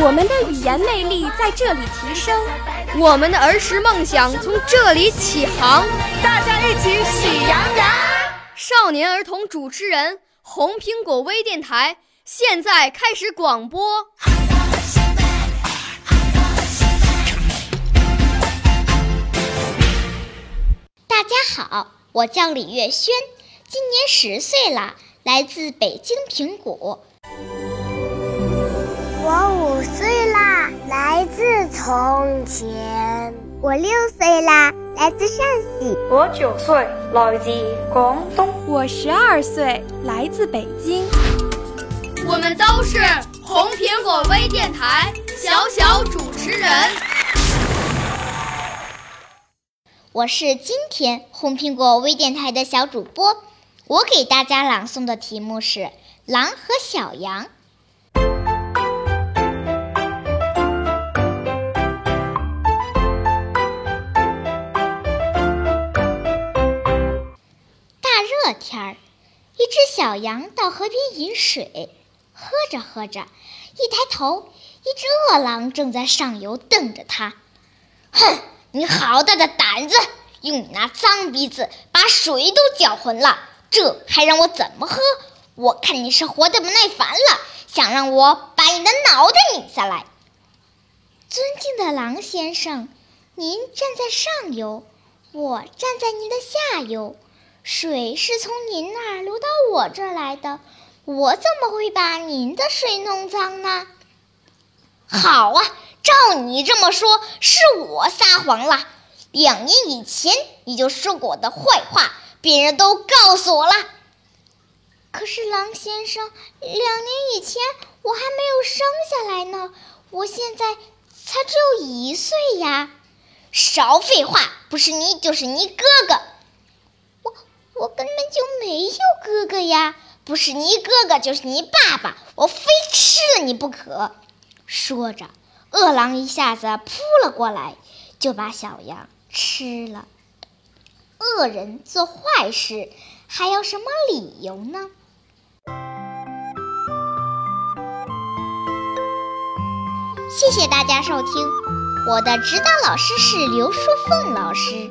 我们的语言魅力在这里提升，我们的儿时梦想从这里起航。大家一起喜羊羊。少年儿童主持人，红苹果微电台现在开始广播。大家好，我叫李月轩，今年十岁了，来自北京平谷。从前。我六岁啦，来自陕西。我九岁，来自广东。我十二岁，来自北京。我们都是红苹果微电台小小主持人。我是今天红苹果微电台的小主播，我给大家朗诵的题目是《狼和小羊》。一只小羊到河边饮水，喝着喝着，一抬头，一只饿狼正在上游瞪着它，哼！你好大的胆子！用你那脏鼻子把水都搅浑了，这还让我怎么喝？我看你是活得不耐烦了，想让我把你的脑袋拧下来。尊敬的狼先生，您站在上游，我站在您的下游，水是从您那儿流到我这来的，我怎么会把您的水弄脏呢？好啊！照你这么说，是我撒谎了。两年以前你就说过我的坏话，别人都告诉我了。可是狼先生，两年以前我还没有生下来呢，我现在才只有一岁呀。少废话，不是你就是你哥哥。我根本就没有哥哥呀，不是你哥哥就是你爸爸，我非吃了你不可。说着。饿狼一下子扑了过来，就把小羊吃了。恶人做坏事还要什么理由呢？谢谢大家收听，我的指导老师是刘淑凤老师。